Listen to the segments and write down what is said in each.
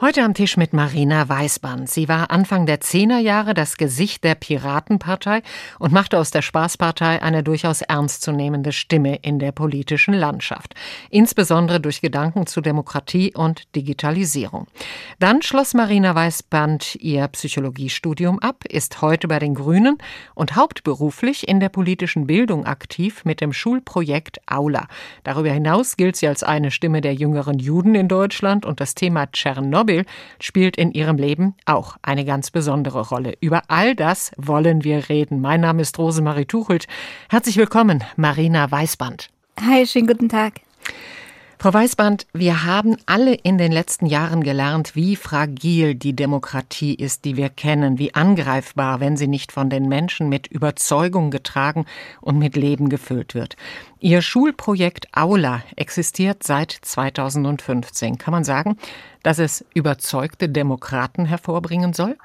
Heute am Tisch mit Marina Weißband. Sie war Anfang der Zehnerjahre das Gesicht der Piratenpartei und machte aus der Spaßpartei eine durchaus ernstzunehmende Stimme in der politischen Landschaft. Insbesondere durch Gedanken zu Demokratie und Digitalisierung. Dann schloss Marina Weißband ihr Psychologiestudium ab, ist heute bei den Grünen und hauptberuflich in der politischen Bildung aktiv mit dem Schulprojekt Aula. Darüber hinaus gilt sie als eine Stimme der jüngeren Juden in Deutschland und das Thema Tschernobyl Tschernobyl spielt in ihrem Leben auch eine ganz besondere Rolle. Über all das wollen wir reden. Mein Name ist Rosemarie Tuchelt. Herzlich willkommen, Marina Weißband. Hi, schönen guten Tag. Frau Weißband, wir haben alle in den letzten Jahren gelernt, wie fragil die Demokratie ist, die wir kennen, wie angreifbar, wenn sie nicht von den Menschen mit Überzeugung getragen und mit Leben gefüllt wird. Ihr Schulprojekt Aula existiert seit 2015. Kann man sagen, dass es überzeugte Demokraten hervorbringen soll?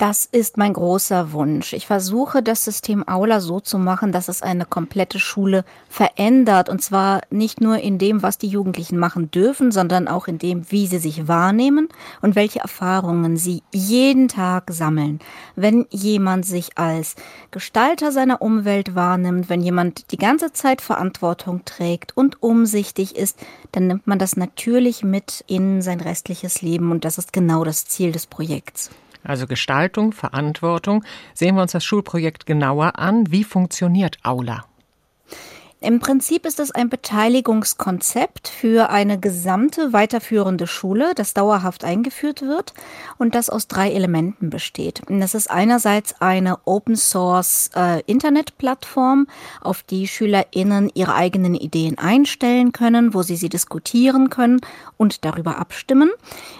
Das ist mein großer Wunsch. Ich versuche, das System Aula so zu machen, dass es eine komplette Schule verändert. Und zwar nicht nur in dem, was die Jugendlichen machen dürfen, sondern auch in dem, wie sie sich wahrnehmen und welche Erfahrungen sie jeden Tag sammeln. Wenn jemand sich als Gestalter seiner Umwelt wahrnimmt, wenn jemand die ganze Zeit Verantwortung trägt und umsichtig ist, dann nimmt man das natürlich mit in sein restliches Leben. Und das ist genau das Ziel des Projekts also Gestaltung, Verantwortung. Sehen wir uns das Schulprojekt genauer an. Wie funktioniert Aula? Im Prinzip ist es ein Beteiligungskonzept für eine gesamte weiterführende Schule, das dauerhaft eingeführt wird und das aus drei Elementen besteht. Das ist einerseits eine Open Source äh, Internetplattform, auf die SchülerInnen ihre eigenen Ideen einstellen können, wo sie sie diskutieren können und darüber abstimmen.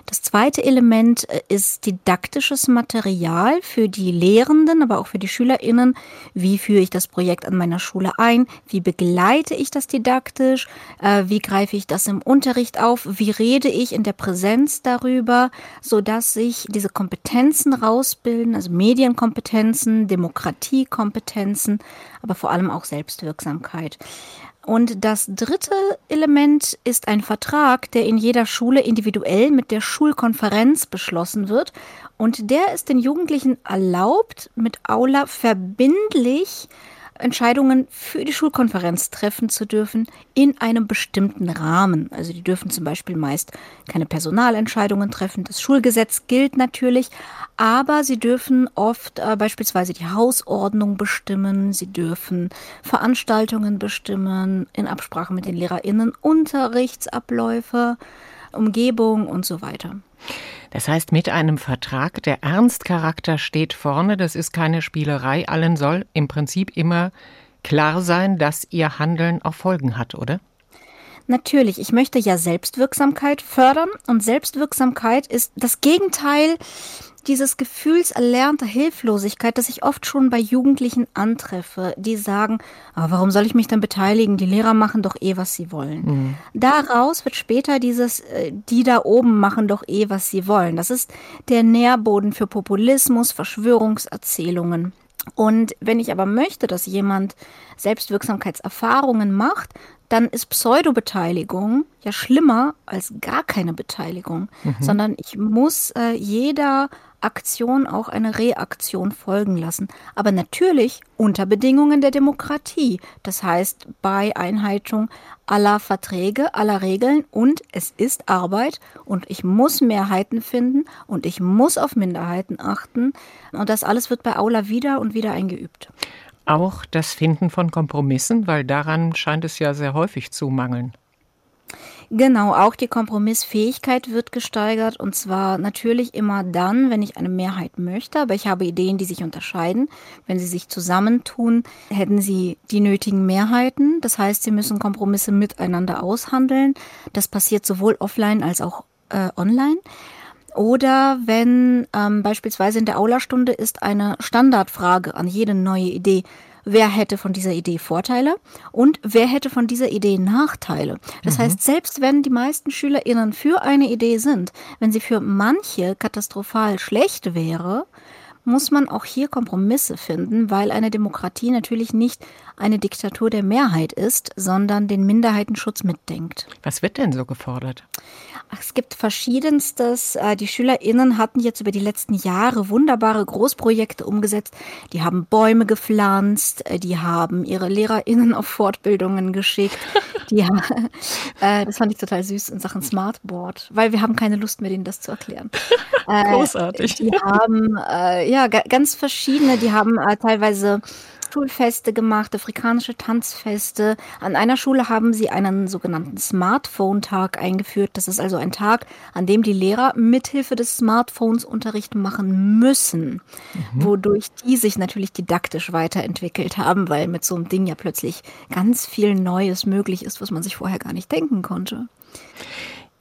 Das zweite Element äh, ist didaktisches Material für die Lehrenden, aber auch für die SchülerInnen. Wie führe ich das Projekt an meiner Schule ein? Wie begleite leite ich das didaktisch? Äh, wie greife ich das im Unterricht auf? Wie rede ich in der Präsenz darüber, so dass sich diese Kompetenzen rausbilden, also Medienkompetenzen, Demokratiekompetenzen, aber vor allem auch Selbstwirksamkeit. Und das dritte Element ist ein Vertrag, der in jeder Schule individuell mit der Schulkonferenz beschlossen wird. Und der ist den Jugendlichen erlaubt, mit Aula verbindlich Entscheidungen für die Schulkonferenz treffen zu dürfen in einem bestimmten Rahmen. Also die dürfen zum Beispiel meist keine Personalentscheidungen treffen. Das Schulgesetz gilt natürlich, aber sie dürfen oft äh, beispielsweise die Hausordnung bestimmen, sie dürfen Veranstaltungen bestimmen, in Absprache mit den LehrerInnen, Unterrichtsabläufe, Umgebung und so weiter. Das heißt, mit einem Vertrag, der Ernstcharakter steht vorne, das ist keine Spielerei, allen soll im Prinzip immer klar sein, dass ihr Handeln auch Folgen hat, oder? Natürlich, ich möchte ja Selbstwirksamkeit fördern und Selbstwirksamkeit ist das Gegenteil dieses Gefühls erlernter Hilflosigkeit, das ich oft schon bei Jugendlichen antreffe, die sagen, oh, warum soll ich mich denn beteiligen? Die Lehrer machen doch eh, was sie wollen. Mhm. Daraus wird später dieses, äh, die da oben machen doch eh, was sie wollen. Das ist der Nährboden für Populismus, Verschwörungserzählungen. Und wenn ich aber möchte, dass jemand Selbstwirksamkeitserfahrungen macht, dann ist Pseudobeteiligung ja schlimmer als gar keine Beteiligung, mhm. sondern ich muss äh, jeder Aktion auch eine Reaktion folgen lassen. Aber natürlich unter Bedingungen der Demokratie. Das heißt bei Einhaltung aller Verträge, aller Regeln und es ist Arbeit und ich muss Mehrheiten finden und ich muss auf Minderheiten achten. Und das alles wird bei Aula wieder und wieder eingeübt. Auch das Finden von Kompromissen, weil daran scheint es ja sehr häufig zu mangeln. Genau, auch die Kompromissfähigkeit wird gesteigert und zwar natürlich immer dann, wenn ich eine Mehrheit möchte, aber ich habe Ideen, die sich unterscheiden. Wenn sie sich zusammentun, hätten sie die nötigen Mehrheiten. Das heißt, sie müssen Kompromisse miteinander aushandeln. Das passiert sowohl offline als auch äh, online. Oder wenn ähm, beispielsweise in der Aula-Stunde ist eine Standardfrage an jede neue Idee, wer hätte von dieser Idee Vorteile und wer hätte von dieser Idee Nachteile. Das mhm. heißt, selbst wenn die meisten SchülerInnen für eine Idee sind, wenn sie für manche katastrophal schlecht wäre, muss man auch hier Kompromisse finden, weil eine Demokratie natürlich nicht eine Diktatur der Mehrheit ist, sondern den Minderheitenschutz mitdenkt. Was wird denn so gefordert? Es gibt verschiedenstes. Äh, die SchülerInnen hatten jetzt über die letzten Jahre wunderbare Großprojekte umgesetzt. Die haben Bäume gepflanzt, äh, die haben ihre LehrerInnen auf Fortbildungen geschickt. Die, äh, das fand ich total süß in Sachen Smartboard, weil wir haben keine Lust mehr, denen das zu erklären. Großartig. Die haben ja ganz verschiedene, die haben teilweise Schulfeste gemacht, afrikanische Tanzfeste. An einer Schule haben sie einen sogenannten Smartphone-Tag eingeführt. Das ist also ein Tag, an dem die Lehrer mithilfe des Smartphones Unterricht machen müssen, mhm. wodurch die sich natürlich didaktisch weiterentwickelt haben, weil mit so einem Ding ja plötzlich ganz viel Neues möglich ist, was man sich vorher gar nicht denken konnte.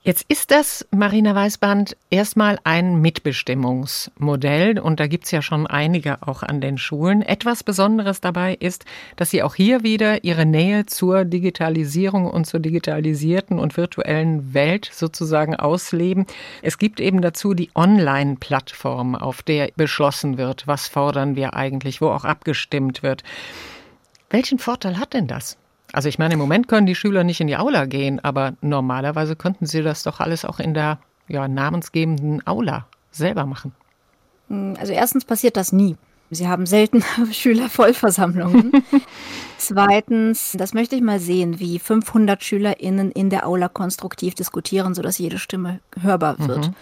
Jetzt ist das, Marina Weißband, erstmal ein Mitbestimmungsmodell und da gibt's ja schon einige auch an den Schulen. Etwas Besonderes dabei ist, dass Sie auch hier wieder Ihre Nähe zur Digitalisierung und zur digitalisierten und virtuellen Welt sozusagen ausleben. Es gibt eben dazu die Online-Plattform, auf der beschlossen wird, was fordern wir eigentlich, wo auch abgestimmt wird. Welchen Vorteil hat denn das? Also ich meine, im Moment können die Schüler nicht in die Aula gehen, aber normalerweise könnten sie das doch alles auch in der ja, namensgebenden Aula selber machen. Hm, also erstens passiert das nie. Sie haben selten Schülervollversammlungen. Zweitens, das möchte ich mal sehen, wie 500 SchülerInnen in der Aula konstruktiv diskutieren, sodass jede Stimme hörbar wird. Mhm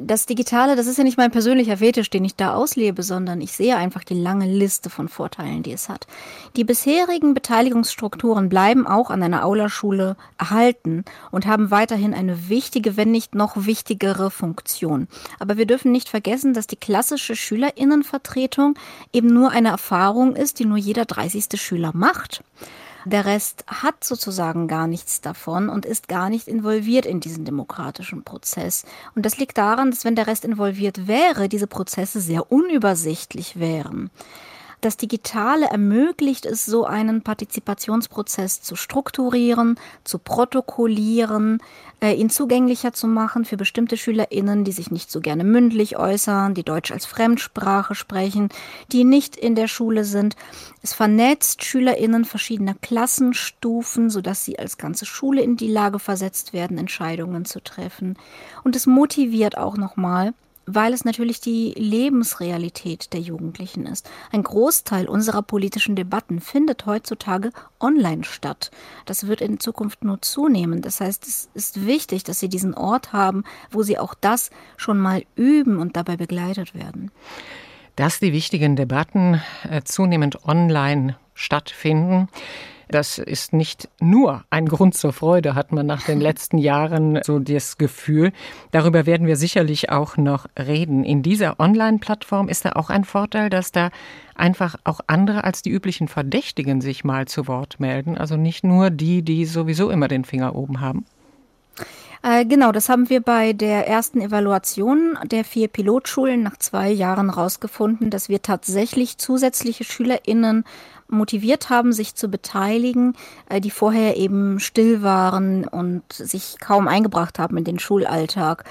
das Digitale, das ist ja nicht mein persönlicher Fetisch, den ich da auslebe, sondern ich sehe einfach die lange Liste von Vorteilen, die es hat. Die bisherigen Beteiligungsstrukturen bleiben auch an einer Aula-Schule erhalten und haben weiterhin eine wichtige, wenn nicht noch wichtigere Funktion. Aber wir dürfen nicht vergessen, dass die klassische Schülerinnenvertretung eben nur eine Erfahrung ist, die nur jeder 30. Schüler macht. Der Rest hat sozusagen gar nichts davon und ist gar nicht involviert in diesen demokratischen Prozess. Und das liegt daran, dass wenn der Rest involviert wäre, diese Prozesse sehr unübersichtlich wären. Das Digitale ermöglicht es, so einen Partizipationsprozess zu strukturieren, zu protokollieren, äh, ihn zugänglicher zu machen für bestimmte SchülerInnen, die sich nicht so gerne mündlich äußern, die Deutsch als Fremdsprache sprechen, die nicht in der Schule sind. Es vernetzt SchülerInnen verschiedener Klassenstufen, sodass sie als ganze Schule in die Lage versetzt werden, Entscheidungen zu treffen. Und es motiviert auch nochmal, weil es natürlich die Lebensrealität der Jugendlichen ist. Ein Großteil unserer politischen Debatten findet heutzutage online statt. Das wird in Zukunft nur zunehmen. Das heißt, es ist wichtig, dass sie diesen Ort haben, wo sie auch das schon mal üben und dabei begleitet werden. Dass die wichtigen Debatten äh, zunehmend online stattfinden, das ist nicht nur ein Grund zur Freude, hat man nach den letzten Jahren so das Gefühl. Darüber werden wir sicherlich auch noch reden. In dieser Online-Plattform ist da auch ein Vorteil, dass da einfach auch andere als die üblichen Verdächtigen sich mal zu Wort melden. Also nicht nur die, die sowieso immer den Finger oben haben. Äh, genau, das haben wir bei der ersten Evaluation der vier Pilotschulen nach zwei Jahren rausgefunden, dass wir tatsächlich zusätzliche SchülerInnen motiviert haben, sich zu beteiligen, äh, die vorher eben still waren und sich kaum eingebracht haben in den Schulalltag.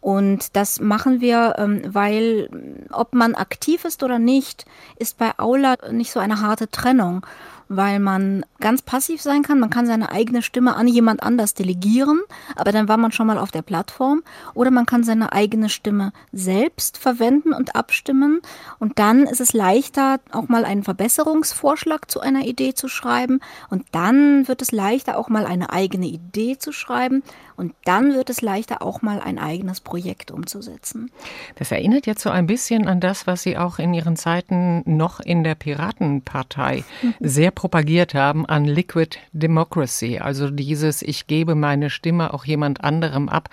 Und das machen wir, ähm, weil ob man aktiv ist oder nicht, ist bei Aula nicht so eine harte Trennung weil man ganz passiv sein kann. Man kann seine eigene Stimme an jemand anders delegieren, aber dann war man schon mal auf der Plattform. Oder man kann seine eigene Stimme selbst verwenden und abstimmen. Und dann ist es leichter, auch mal einen Verbesserungsvorschlag zu einer Idee zu schreiben. Und dann wird es leichter, auch mal eine eigene Idee zu schreiben. Und dann wird es leichter, auch mal ein eigenes Projekt umzusetzen. Das erinnert jetzt so ein bisschen an das, was Sie auch in Ihren Zeiten noch in der Piratenpartei mhm. sehr propagiert haben, an Liquid Democracy. Also dieses, ich gebe meine Stimme auch jemand anderem ab,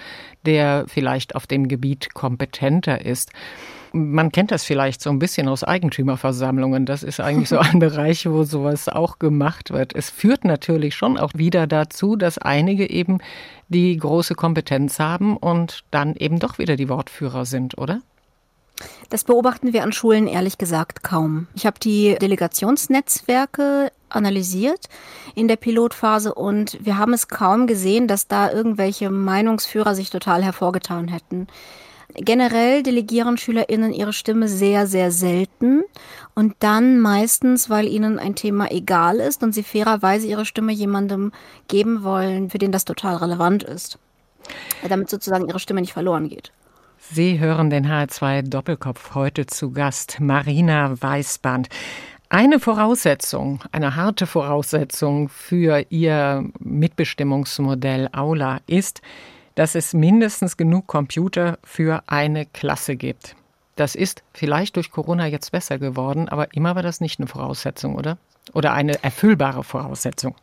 der vielleicht auf dem Gebiet kompetenter ist. Man kennt das vielleicht so ein bisschen aus Eigentümerversammlungen. Das ist eigentlich so ein Bereich, wo sowas auch gemacht wird. Es führt natürlich schon auch wieder dazu, dass einige eben die große Kompetenz haben und dann eben doch wieder die Wortführer sind, oder? Das beobachten wir an Schulen ehrlich gesagt kaum. Ich habe die Delegationsnetzwerke analysiert in der Pilotphase und wir haben es kaum gesehen, dass da irgendwelche Meinungsführer sich total hervorgetan hätten. Generell delegieren SchülerInnen ihre Stimme sehr, sehr selten und dann meistens, weil ihnen ein Thema egal ist und sie fairerweise ihre Stimme jemandem geben wollen, für den das total relevant ist. Damit sozusagen ihre Stimme nicht verloren geht. Sie hören den HR2 Doppelkopf heute zu Gast Marina Weißband. Eine Voraussetzung, eine harte Voraussetzung für Ihr Mitbestimmungsmodell Aula ist, dass es mindestens genug Computer für eine Klasse gibt. Das ist vielleicht durch Corona jetzt besser geworden, aber immer war das nicht eine Voraussetzung, oder? Oder eine erfüllbare Voraussetzung.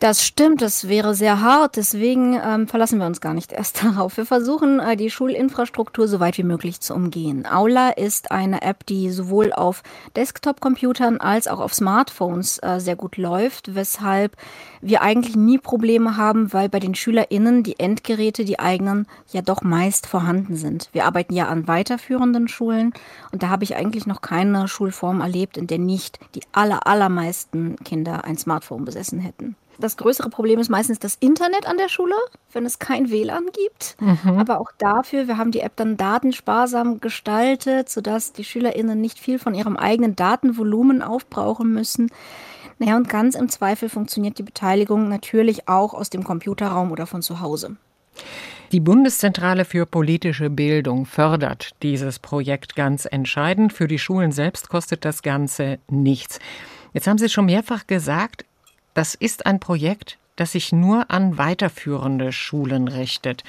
Das stimmt, das wäre sehr hart. Deswegen ähm, verlassen wir uns gar nicht erst darauf. Wir versuchen, äh, die Schulinfrastruktur so weit wie möglich zu umgehen. Aula ist eine App, die sowohl auf Desktop-Computern als auch auf Smartphones äh, sehr gut läuft, weshalb wir eigentlich nie Probleme haben, weil bei den SchülerInnen die Endgeräte, die eigenen, ja doch meist vorhanden sind. Wir arbeiten ja an weiterführenden Schulen und da habe ich eigentlich noch keine Schulform erlebt, in der nicht die aller, allermeisten Kinder ein Smartphone besessen hätten. Das größere Problem ist meistens das Internet an der Schule, wenn es kein WLAN gibt. Mhm. Aber auch dafür, wir haben die App dann datensparsam gestaltet, sodass die SchülerInnen nicht viel von ihrem eigenen Datenvolumen aufbrauchen müssen. Naja, und ganz im Zweifel funktioniert die Beteiligung natürlich auch aus dem Computerraum oder von zu Hause. Die Bundeszentrale für politische Bildung fördert dieses Projekt ganz entscheidend. Für die Schulen selbst kostet das Ganze nichts. Jetzt haben Sie schon mehrfach gesagt, das ist ein Projekt, das sich nur an weiterführende Schulen richtet.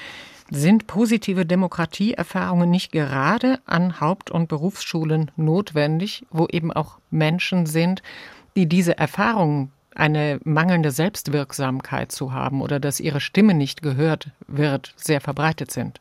Sind positive Demokratieerfahrungen nicht gerade an Haupt- und Berufsschulen notwendig, wo eben auch Menschen sind, die diese Erfahrungen eine mangelnde Selbstwirksamkeit zu haben oder dass ihre Stimme nicht gehört wird, sehr verbreitet sind?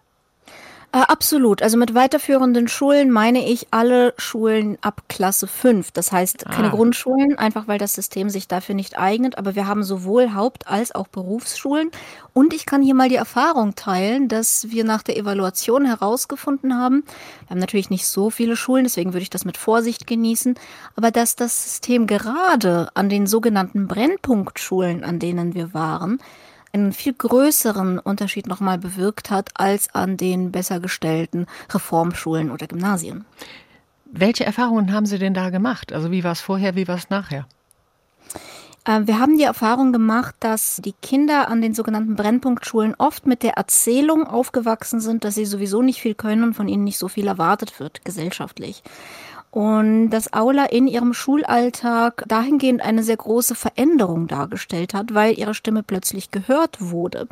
Äh, absolut. Also mit weiterführenden Schulen meine ich alle Schulen ab Klasse 5. Das heißt keine ah. Grundschulen, einfach weil das System sich dafür nicht eignet. Aber wir haben sowohl Haupt- als auch Berufsschulen. Und ich kann hier mal die Erfahrung teilen, dass wir nach der Evaluation herausgefunden haben, wir haben natürlich nicht so viele Schulen, deswegen würde ich das mit Vorsicht genießen, aber dass das System gerade an den sogenannten Brennpunktschulen, an denen wir waren, einen viel größeren Unterschied nochmal bewirkt hat als an den besser gestellten Reformschulen oder Gymnasien. Welche Erfahrungen haben Sie denn da gemacht? Also wie war es vorher, wie war es nachher? Ähm, wir haben die Erfahrung gemacht, dass die Kinder an den sogenannten Brennpunktschulen oft mit der Erzählung aufgewachsen sind, dass sie sowieso nicht viel können und von ihnen nicht so viel erwartet wird gesellschaftlich und dass Aula in ihrem Schulalltag dahingehend eine sehr große Veränderung dargestellt hat, weil ihre Stimme plötzlich gehört wurde.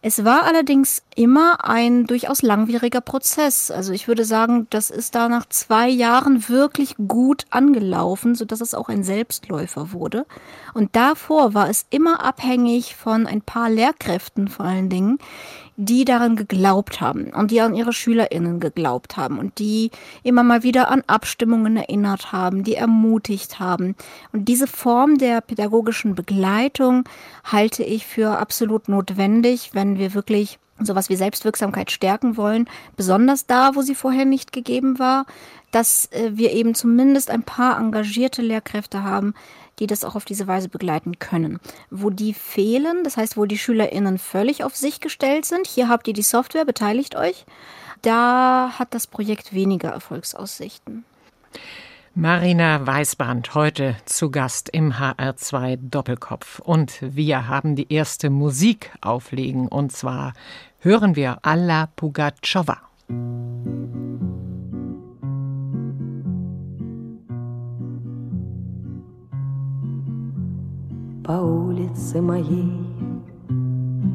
Es war allerdings immer ein durchaus langwieriger Prozess. Also ich würde sagen, das ist da nach zwei Jahren wirklich gut angelaufen, so dass es auch ein Selbstläufer wurde. Und davor war es immer abhängig von ein paar Lehrkräften vor allen Dingen, die daran geglaubt haben und die an ihre SchülerInnen geglaubt haben und die immer mal wieder an Abstimmungen erinnert haben, die ermutigt haben. Und diese Form der pädagogischen Begleitung halte ich für absolut notwendig, wenn wir wirklich sowas wie Selbstwirksamkeit stärken wollen, besonders da, wo sie vorher nicht gegeben war, dass äh, wir eben zumindest ein paar engagierte Lehrkräfte haben, die das auch auf diese Weise begleiten können. Wo die fehlen, das heißt, wo die SchülerInnen völlig auf sich gestellt sind, hier habt ihr die Software, beteiligt euch, da hat das Projekt weniger Erfolgsaussichten. Marina Weißband heute zu Gast im HR2 Doppelkopf. Und wir haben die erste Musik auflegen. Und zwar hören wir Alla Pugatschowa. по улице моей,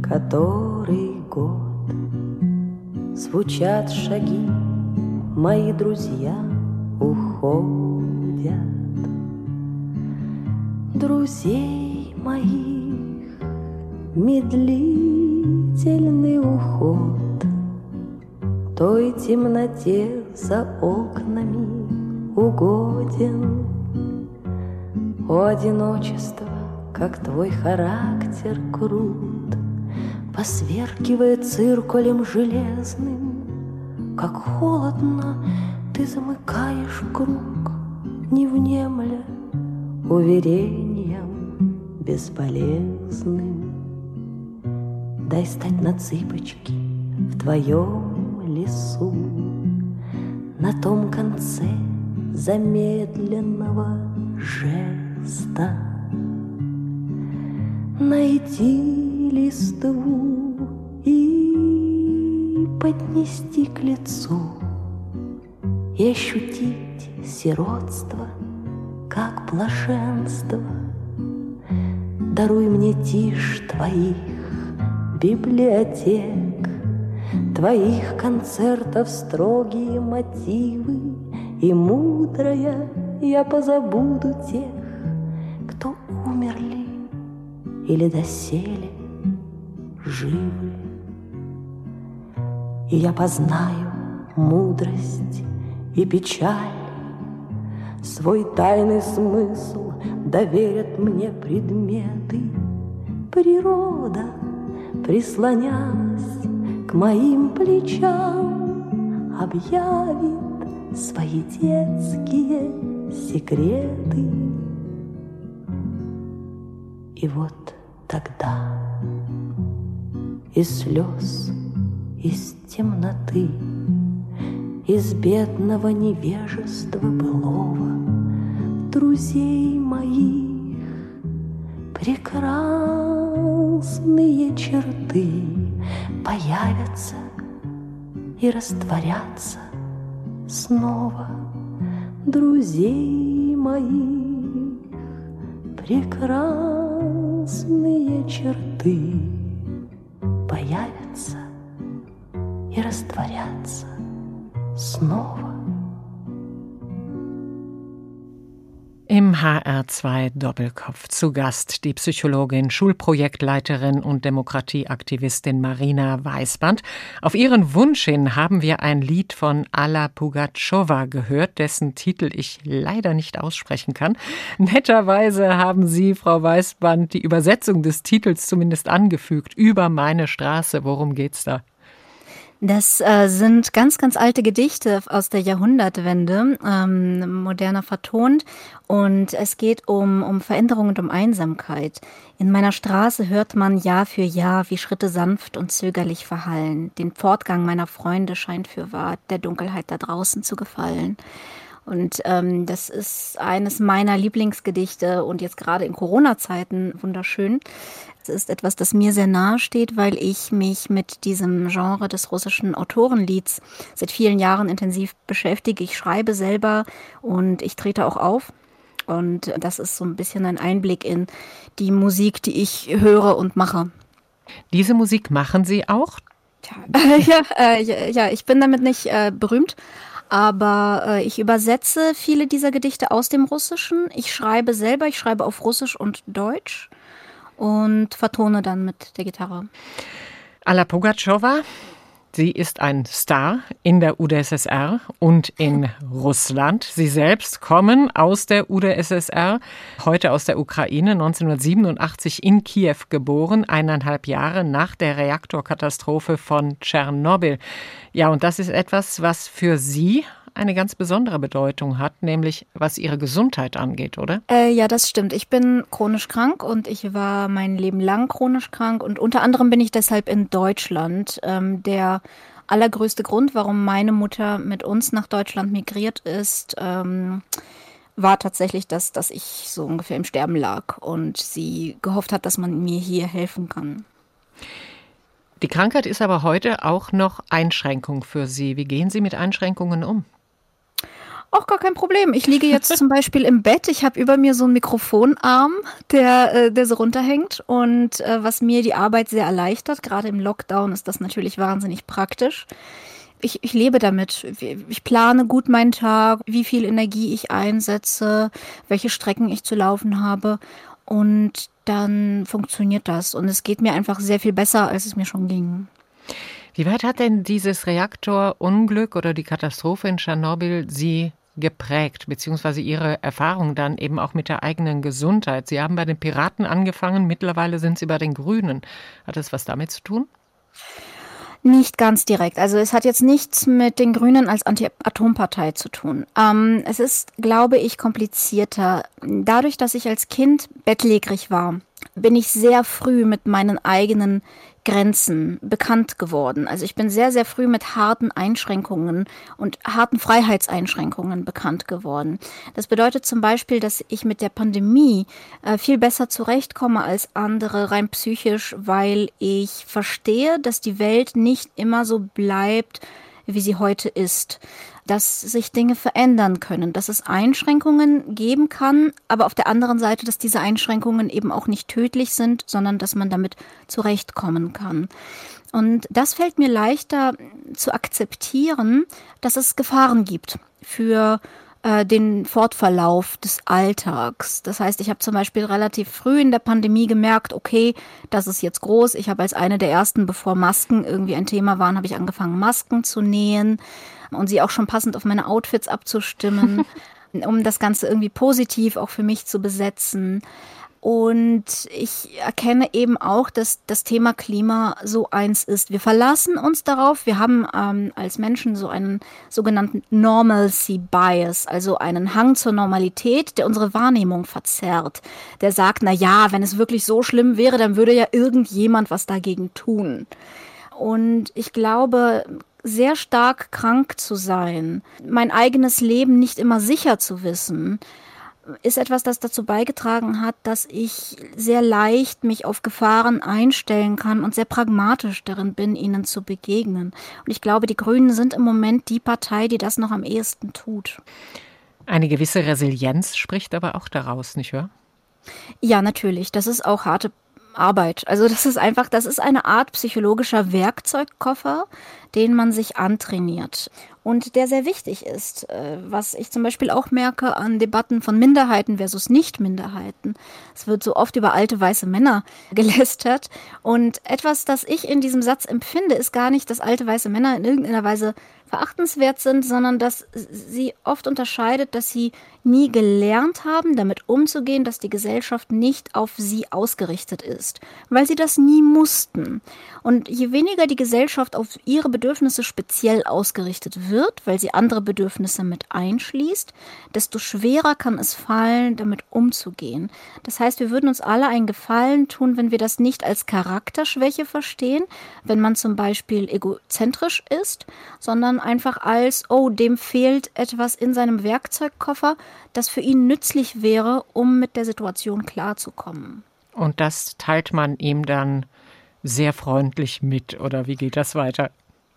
который год Звучат шаги, мои друзья уходят. Друзей моих медлительный уход Той темноте за окнами угоден. О, одиночество, как твой характер крут, Посверкивая циркулем железным, Как холодно ты замыкаешь круг, Не внемля уверением бесполезным. Дай стать на цыпочки в твоем лесу, На том конце замедленного жеста. Найти листву и поднести к лицу И ощутить сиротство, как блаженство. Даруй мне тишь твоих библиотек, Твоих концертов строгие мотивы, И мудрая я позабуду тех, Кто умерли или доселе живы. И я познаю мудрость и печаль, Свой тайный смысл доверят мне предметы. Природа, прислонясь к моим плечам, Объявит свои детские секреты. И вот тогда из слез, из темноты, из бедного невежества былого. Друзей моих прекрасные черты появятся и растворятся снова. Друзей моих прекрасные черты появятся и растворятся снова. Im HR2 Doppelkopf zu Gast die Psychologin, Schulprojektleiterin und Demokratieaktivistin Marina Weißband. Auf ihren Wunsch hin haben wir ein Lied von Alla Pugatschowa gehört, dessen Titel ich leider nicht aussprechen kann. Netterweise haben Sie, Frau Weißband, die Übersetzung des Titels zumindest angefügt. Über meine Straße. Worum geht's da? Das äh, sind ganz, ganz alte Gedichte aus der Jahrhundertwende, ähm, moderner vertont. Und es geht um, um Veränderung und um Einsamkeit. In meiner Straße hört man Jahr für Jahr, wie Schritte sanft und zögerlich verhallen. Den Fortgang meiner Freunde scheint für wahr, der Dunkelheit da draußen zu gefallen. Und ähm, das ist eines meiner Lieblingsgedichte und jetzt gerade in Corona-Zeiten wunderschön. Es ist etwas, das mir sehr nahe steht, weil ich mich mit diesem Genre des russischen Autorenlieds seit vielen Jahren intensiv beschäftige. Ich schreibe selber und ich trete auch auf. Und das ist so ein bisschen ein Einblick in die Musik, die ich höre und mache. Diese Musik machen Sie auch? Ja, äh, ja, ja, ich bin damit nicht äh, berühmt, aber äh, ich übersetze viele dieser Gedichte aus dem Russischen. Ich schreibe selber, ich schreibe auf Russisch und Deutsch und vertone dann mit der Gitarre. Alla Pugatschowa, sie ist ein Star in der UdSSR und in Russland. Sie selbst kommen aus der UdSSR, heute aus der Ukraine, 1987 in Kiew geboren, eineinhalb Jahre nach der Reaktorkatastrophe von Tschernobyl. Ja, und das ist etwas, was für Sie eine ganz besondere Bedeutung hat, nämlich was ihre Gesundheit angeht, oder? Äh, ja, das stimmt. Ich bin chronisch krank und ich war mein Leben lang chronisch krank und unter anderem bin ich deshalb in Deutschland. Ähm, der allergrößte Grund, warum meine Mutter mit uns nach Deutschland migriert ist, ähm, war tatsächlich das, dass ich so ungefähr im Sterben lag und sie gehofft hat, dass man mir hier helfen kann. Die Krankheit ist aber heute auch noch Einschränkung für Sie. Wie gehen Sie mit Einschränkungen um? Auch gar kein Problem. Ich liege jetzt zum Beispiel im Bett. Ich habe über mir so einen Mikrofonarm, der, äh, der so runterhängt und äh, was mir die Arbeit sehr erleichtert. Gerade im Lockdown ist das natürlich wahnsinnig praktisch. Ich, ich lebe damit. Ich plane gut meinen Tag, wie viel Energie ich einsetze, welche Strecken ich zu laufen habe. Und dann funktioniert das. Und es geht mir einfach sehr viel besser, als es mir schon ging. Wie weit hat denn dieses Reaktorunglück oder die Katastrophe in Tschernobyl Sie geprägt, beziehungsweise Ihre Erfahrung dann eben auch mit der eigenen Gesundheit. Sie haben bei den Piraten angefangen, mittlerweile sind Sie bei den Grünen. Hat das was damit zu tun? Nicht ganz direkt. Also es hat jetzt nichts mit den Grünen als Anti-Atompartei zu tun. Ähm, es ist, glaube ich, komplizierter. Dadurch, dass ich als Kind bettlägerig war, bin ich sehr früh mit meinen eigenen Grenzen bekannt geworden. Also ich bin sehr, sehr früh mit harten Einschränkungen und harten Freiheitseinschränkungen bekannt geworden. Das bedeutet zum Beispiel, dass ich mit der Pandemie äh, viel besser zurechtkomme als andere, rein psychisch, weil ich verstehe, dass die Welt nicht immer so bleibt, wie sie heute ist dass sich Dinge verändern können, dass es Einschränkungen geben kann, aber auf der anderen Seite, dass diese Einschränkungen eben auch nicht tödlich sind, sondern dass man damit zurechtkommen kann. Und das fällt mir leichter zu akzeptieren, dass es Gefahren gibt für äh, den Fortverlauf des Alltags. Das heißt, ich habe zum Beispiel relativ früh in der Pandemie gemerkt, okay, das ist jetzt groß. Ich habe als eine der ersten, bevor Masken irgendwie ein Thema waren, habe ich angefangen, Masken zu nähen und sie auch schon passend auf meine Outfits abzustimmen, um das Ganze irgendwie positiv auch für mich zu besetzen. Und ich erkenne eben auch, dass das Thema Klima so eins ist. Wir verlassen uns darauf. Wir haben ähm, als Menschen so einen sogenannten Normalcy Bias, also einen Hang zur Normalität, der unsere Wahrnehmung verzerrt. Der sagt, na ja, wenn es wirklich so schlimm wäre, dann würde ja irgendjemand was dagegen tun. Und ich glaube, sehr stark krank zu sein, mein eigenes Leben nicht immer sicher zu wissen, ist etwas, das dazu beigetragen hat, dass ich sehr leicht mich auf Gefahren einstellen kann und sehr pragmatisch darin bin, ihnen zu begegnen. Und ich glaube, die Grünen sind im Moment die Partei, die das noch am ehesten tut. Eine gewisse Resilienz spricht aber auch daraus, nicht wahr? Ja, natürlich. Das ist auch harte Arbeit. Also das ist einfach, das ist eine Art psychologischer Werkzeugkoffer, den man sich antrainiert und der sehr wichtig ist, äh, was ich zum Beispiel auch merke an Debatten von Minderheiten versus Nicht-Minderheiten. Es wird so oft über alte weiße Männer gelästert und etwas, das ich in diesem Satz empfinde, ist gar nicht, dass alte weiße Männer in irgendeiner Weise verachtenswert sind, sondern dass sie oft unterscheidet, dass sie nie gelernt haben, damit umzugehen, dass die Gesellschaft nicht auf sie ausgerichtet ist, weil sie das nie mussten. Und je weniger die Gesellschaft auf ihre Bedürfnisse speziell ausgerichtet wird, weil sie andere Bedürfnisse mit einschließt, desto schwerer kann es fallen, damit umzugehen. Das heißt, wir würden uns alle einen Gefallen tun, wenn wir das nicht als Charakterschwäche verstehen, wenn man zum Beispiel egozentrisch ist, sondern einfach als, oh, dem fehlt etwas in seinem Werkzeugkoffer, das für ihn nützlich wäre, um mit der Situation klarzukommen. Und das teilt man ihm dann sehr freundlich mit, oder wie geht das weiter?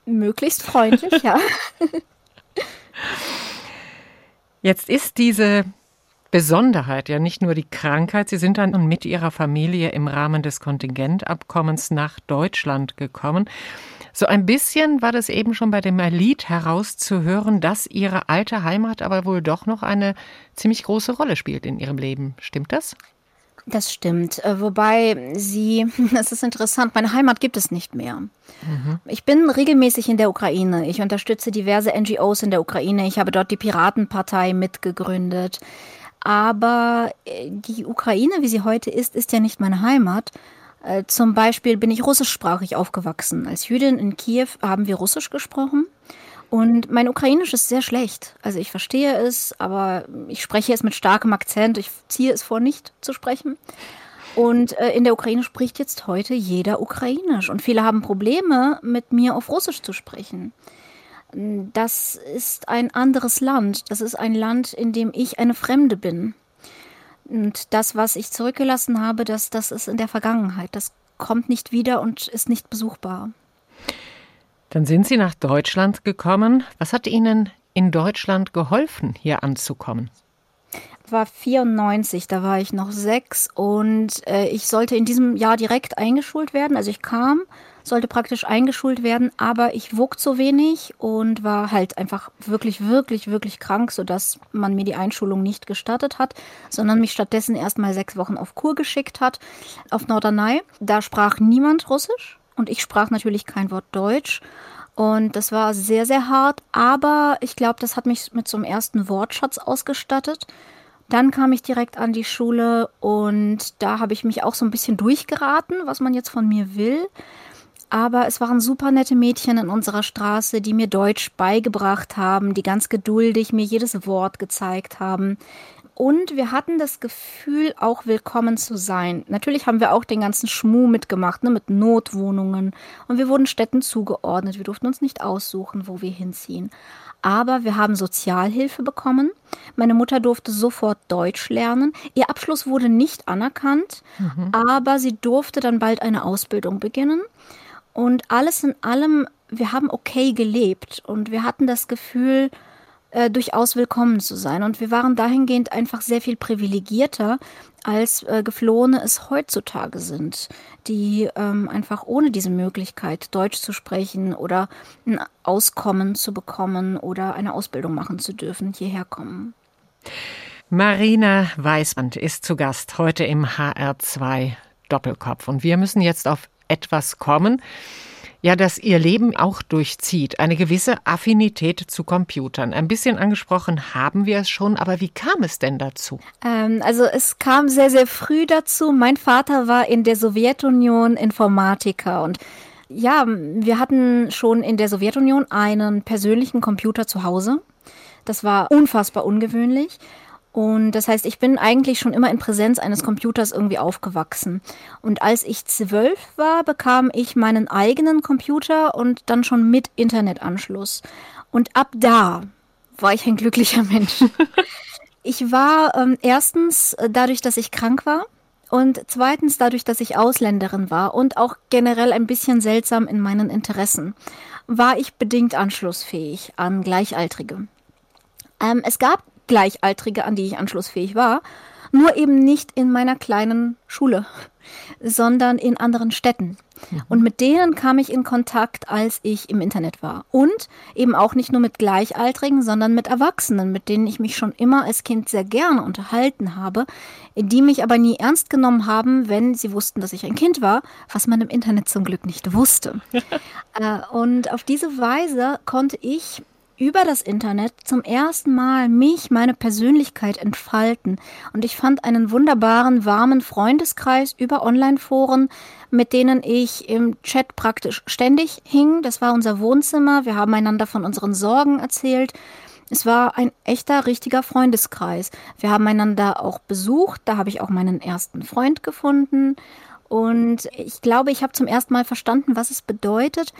Möglichst freundlich, ja. Jetzt ist diese Besonderheit ja nicht nur die Krankheit, Sie sind dann mit Ihrer Familie im Rahmen des Kontingentabkommens nach Deutschland gekommen. So ein bisschen war das eben schon bei dem Lied herauszuhören, dass Ihre alte Heimat aber wohl doch noch eine ziemlich große Rolle spielt in Ihrem Leben. Stimmt das? Das stimmt. Äh, wobei sie, das ist interessant, meine Heimat gibt es nicht mehr. Mhm. Ich bin regelmäßig in der Ukraine. Ich unterstütze diverse NGOs in der Ukraine. Ich habe dort die Piratenpartei mitgegründet. Aber äh, die Ukraine, wie sie heute ist, ist ja nicht meine Heimat, zum Beispiel bin ich russischsprachig aufgewachsen. Als Jüdin in Kiew haben wir Russisch gesprochen. Und mein Ukrainisch ist sehr schlecht. Also ich verstehe es, aber ich spreche es mit starkem Akzent. Ich ziehe es vor, nicht zu sprechen. Und äh, in der Ukraine spricht jetzt heute jeder Ukrainisch. Und viele haben Probleme, mit mir auf Russisch zu sprechen. Das ist ein anderes Land. Das ist ein Land, in dem ich eine Fremde bin. Und das, was ich zurückgelassen habe, das, das ist in der Vergangenheit. Das kommt nicht wieder und ist nicht besuchbar. Dann sind Sie nach Deutschland gekommen. Was hat Ihnen in Deutschland geholfen, hier anzukommen? War 94, da war ich noch sechs und äh, ich sollte in diesem Jahr direkt eingeschult werden. Also ich kam sollte praktisch eingeschult werden, aber ich wog zu wenig und war halt einfach wirklich, wirklich, wirklich krank, sodass man mir die Einschulung nicht gestattet hat, sondern mich stattdessen erstmal sechs Wochen auf Kur geschickt hat, auf Norderney. Da sprach niemand Russisch und ich sprach natürlich kein Wort Deutsch. Und das war sehr, sehr hart, aber ich glaube, das hat mich mit so einem ersten Wortschatz ausgestattet. Dann kam ich direkt an die Schule und da habe ich mich auch so ein bisschen durchgeraten, was man jetzt von mir will. Aber es waren super nette Mädchen in unserer Straße, die mir Deutsch beigebracht haben, die ganz geduldig mir jedes Wort gezeigt haben. Und wir hatten das Gefühl, auch willkommen zu sein. Natürlich haben wir auch den ganzen Schmuh mitgemacht, ne, mit Notwohnungen. Und wir wurden Städten zugeordnet. Wir durften uns nicht aussuchen, wo wir hinziehen. Aber wir haben Sozialhilfe bekommen. Meine Mutter durfte sofort Deutsch lernen. Ihr Abschluss wurde nicht anerkannt, mhm. aber sie durfte dann bald eine Ausbildung beginnen. Und alles in allem, wir haben okay gelebt und wir hatten das Gefühl, äh, durchaus willkommen zu sein. Und wir waren dahingehend einfach sehr viel privilegierter, als äh, Geflohene es heutzutage sind, die ähm, einfach ohne diese Möglichkeit, Deutsch zu sprechen oder ein Auskommen zu bekommen oder eine Ausbildung machen zu dürfen, hierher kommen. Marina Weißband ist zu Gast heute im HR2 Doppelkopf. Und wir müssen jetzt auf etwas kommen, ja, das Ihr Leben auch durchzieht. Eine gewisse Affinität zu Computern. Ein bisschen angesprochen haben wir es schon, aber wie kam es denn dazu? Ähm, also es kam sehr, sehr früh dazu. Mein Vater war in der Sowjetunion Informatiker und ja, wir hatten schon in der Sowjetunion einen persönlichen Computer zu Hause. Das war unfassbar ungewöhnlich. Und das heißt, ich bin eigentlich schon immer in Präsenz eines Computers irgendwie aufgewachsen. Und als ich zwölf war, bekam ich meinen eigenen Computer und dann schon mit Internetanschluss. Und ab da war ich ein glücklicher Mensch. ich war ähm, erstens äh, dadurch, dass ich krank war. Und zweitens dadurch, dass ich Ausländerin war und auch generell ein bisschen seltsam in meinen Interessen, war ich bedingt anschlussfähig an Gleichaltrige. Ähm, es gab Gleichaltrige, an die ich anschlussfähig war, nur eben nicht in meiner kleinen Schule, sondern in anderen Städten. Mhm. Und mit denen kam ich in Kontakt, als ich im Internet war. Und eben auch nicht nur mit Gleichaltrigen, sondern mit Erwachsenen, mit denen ich mich schon immer als Kind sehr gerne unterhalten habe, die mich aber nie ernst genommen haben, wenn sie wussten, dass ich ein Kind war, was man im Internet zum Glück nicht wusste. Äh, und auf diese Weise konnte ich über das Internet zum ersten Mal mich, meine Persönlichkeit entfalten. Und ich fand einen wunderbaren, warmen Freundeskreis über Online-Foren, mit denen ich im Chat praktisch ständig hing. Das war unser Wohnzimmer. Wir haben einander von unseren Sorgen erzählt. Es war ein echter, richtiger Freundeskreis. Wir haben einander auch besucht. Da habe ich auch meinen ersten Freund gefunden. Und ich glaube, ich habe zum ersten Mal verstanden, was es bedeutet,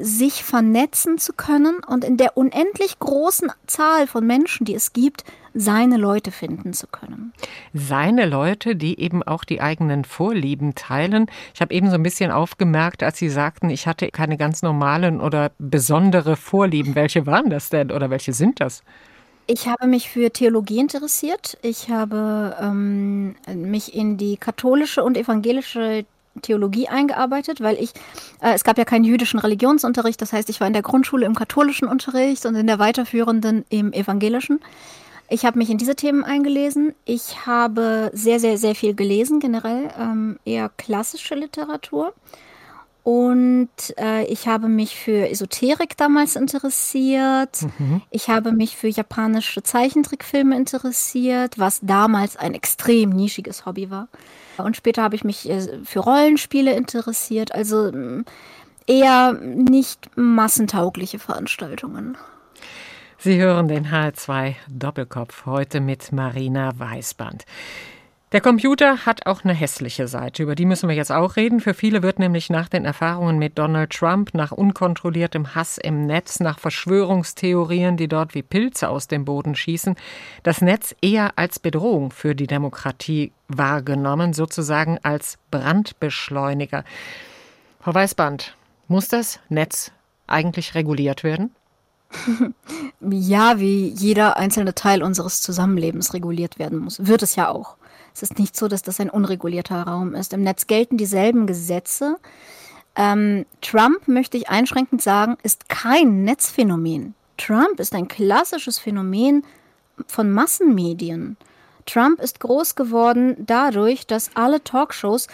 sich vernetzen zu können und in der unendlich großen Zahl von Menschen, die es gibt, seine Leute finden zu können. Seine Leute, die eben auch die eigenen Vorlieben teilen. Ich habe eben so ein bisschen aufgemerkt, als Sie sagten, ich hatte keine ganz normalen oder besondere Vorlieben. Welche waren das denn oder welche sind das? Ich habe mich für Theologie interessiert. Ich habe ähm, mich in die katholische und evangelische Theologie eingearbeitet, weil ich, äh, es gab ja keinen jüdischen Religionsunterricht, das heißt, ich war in der Grundschule im katholischen Unterricht und in der weiterführenden im evangelischen. Ich habe mich in diese Themen eingelesen. Ich habe sehr, sehr, sehr viel gelesen, generell ähm, eher klassische Literatur. Und äh, ich habe mich für Esoterik damals interessiert. Mhm. Ich habe mich für japanische Zeichentrickfilme interessiert, was damals ein extrem nischiges Hobby war. Und später habe ich mich äh, für Rollenspiele interessiert. Also mm, eher nicht massentaugliche Veranstaltungen. Sie hören den H2 Doppelkopf heute mit Marina Weißband. Der Computer hat auch eine hässliche Seite, über die müssen wir jetzt auch reden. Für viele wird nämlich nach den Erfahrungen mit Donald Trump, nach unkontrolliertem Hass im Netz, nach Verschwörungstheorien, die dort wie Pilze aus dem Boden schießen, das Netz eher als Bedrohung für die Demokratie wahrgenommen, sozusagen als Brandbeschleuniger. Frau Weißband, muss das Netz eigentlich reguliert werden? Ja, wie jeder einzelne Teil unseres Zusammenlebens reguliert werden muss. Wird es ja auch. Es ist nicht so, dass das ein unregulierter Raum ist. Im Netz gelten dieselben Gesetze. Ähm, Trump, möchte ich einschränkend sagen, ist kein Netzphänomen. Trump ist ein klassisches Phänomen von Massenmedien. Trump ist groß geworden dadurch, dass alle Talkshows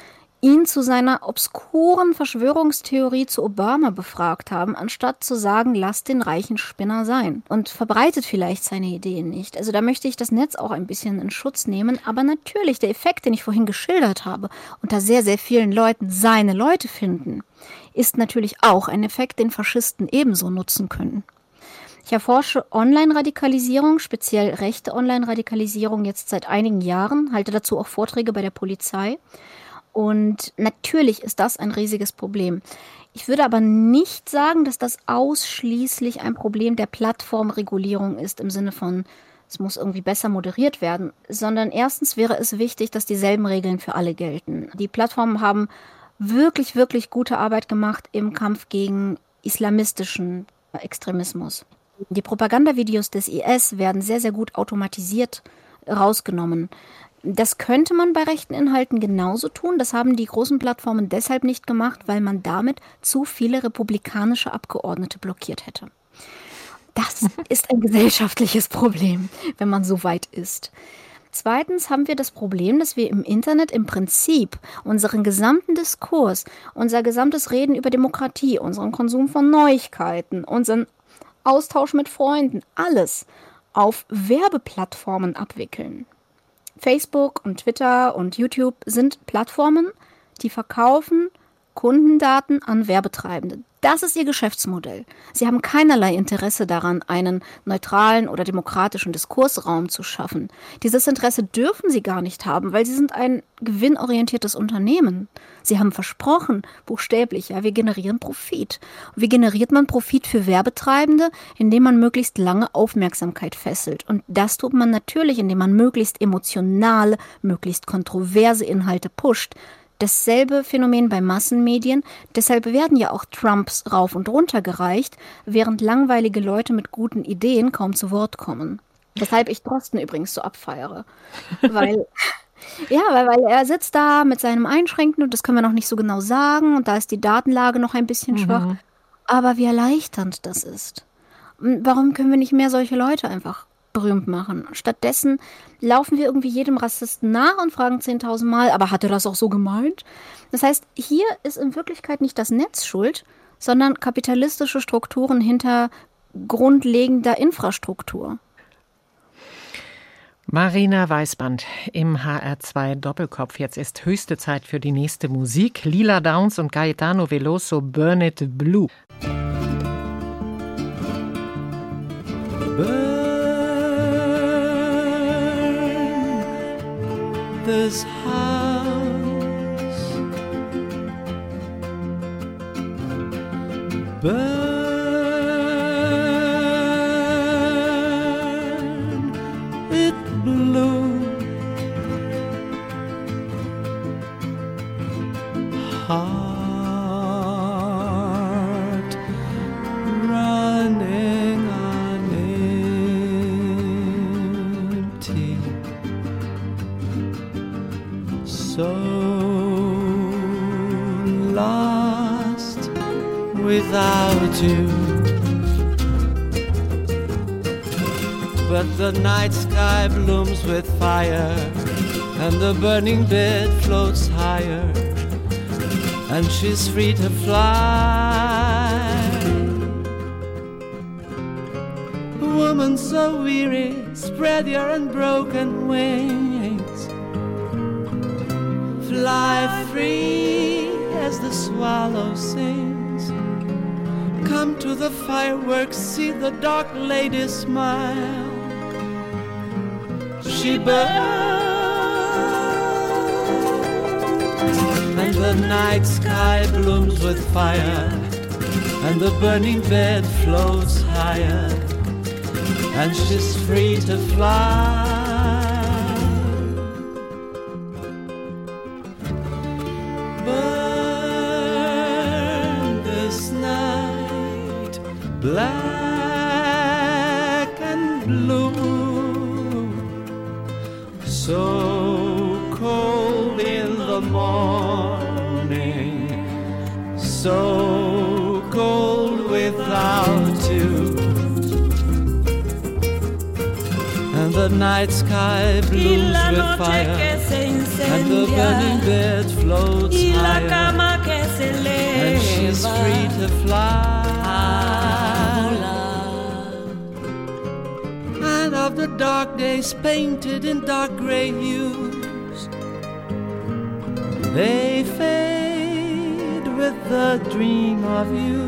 ihn zu seiner obskuren Verschwörungstheorie zu Obama befragt haben, anstatt zu sagen, lass den reichen Spinner sein und verbreitet vielleicht seine Ideen nicht. Also da möchte ich das Netz auch ein bisschen in Schutz nehmen, aber natürlich der Effekt, den ich vorhin geschildert habe, unter sehr, sehr vielen Leuten seine Leute finden, ist natürlich auch ein Effekt, den Faschisten ebenso nutzen können. Ich erforsche Online-Radikalisierung, speziell rechte Online-Radikalisierung jetzt seit einigen Jahren, halte dazu auch Vorträge bei der Polizei. Und natürlich ist das ein riesiges Problem. Ich würde aber nicht sagen, dass das ausschließlich ein Problem der Plattformregulierung ist im Sinne von, es muss irgendwie besser moderiert werden, sondern erstens wäre es wichtig, dass dieselben Regeln für alle gelten. Die Plattformen haben wirklich, wirklich gute Arbeit gemacht im Kampf gegen islamistischen Extremismus. Die Propagandavideos des IS werden sehr, sehr gut automatisiert rausgenommen. Das könnte man bei rechten Inhalten genauso tun. Das haben die großen Plattformen deshalb nicht gemacht, weil man damit zu viele republikanische Abgeordnete blockiert hätte. Das ist ein gesellschaftliches Problem, wenn man so weit ist. Zweitens haben wir das Problem, dass wir im Internet im Prinzip unseren gesamten Diskurs, unser gesamtes Reden über Demokratie, unseren Konsum von Neuigkeiten, unseren Austausch mit Freunden, alles auf Werbeplattformen abwickeln. Facebook und Twitter und YouTube sind Plattformen, die verkaufen Kundendaten an Werbetreibende. Das ist ihr Geschäftsmodell. Sie haben keinerlei Interesse daran, einen neutralen oder demokratischen Diskursraum zu schaffen. Dieses Interesse dürfen sie gar nicht haben, weil sie sind ein gewinnorientiertes Unternehmen. Sie haben versprochen, buchstäblich, ja, wir generieren Profit. Wie generiert man Profit für Werbetreibende? Indem man möglichst lange Aufmerksamkeit fesselt. Und das tut man natürlich, indem man möglichst emotionale, möglichst kontroverse Inhalte pusht dasselbe Phänomen bei Massenmedien. Deshalb werden ja auch Trumps rauf und runter gereicht, während langweilige Leute mit guten Ideen kaum zu Wort kommen. Weshalb ich Drosten übrigens so abfeiere. Weil, ja, weil, weil er sitzt da mit seinem Einschränken und das können wir noch nicht so genau sagen und da ist die Datenlage noch ein bisschen mhm. schwach. Aber wie erleichternd das ist. Warum können wir nicht mehr solche Leute einfach berühmt machen. Stattdessen laufen wir irgendwie jedem Rassisten nach und fragen 10.000 Mal, aber hat er das auch so gemeint? Das heißt, hier ist in Wirklichkeit nicht das Netz schuld, sondern kapitalistische Strukturen hinter grundlegender Infrastruktur. Marina Weißband im HR2 Doppelkopf. Jetzt ist höchste Zeit für die nächste Musik. Lila Downs und Gaetano Veloso Burn It Blue. This house. Burn it blue. Heart without you. But the night sky blooms with fire, and the burning bed floats higher, and she's free to fly. Woman so weary, spread your unbroken wings fly free as the swallow sings. Come to the fireworks, see the dark lady smile. She burns, and the night sky blooms with fire, and the burning bed floats higher, and she's free to fly. The dark days painted in dark gray hues. They fade with the dream of you.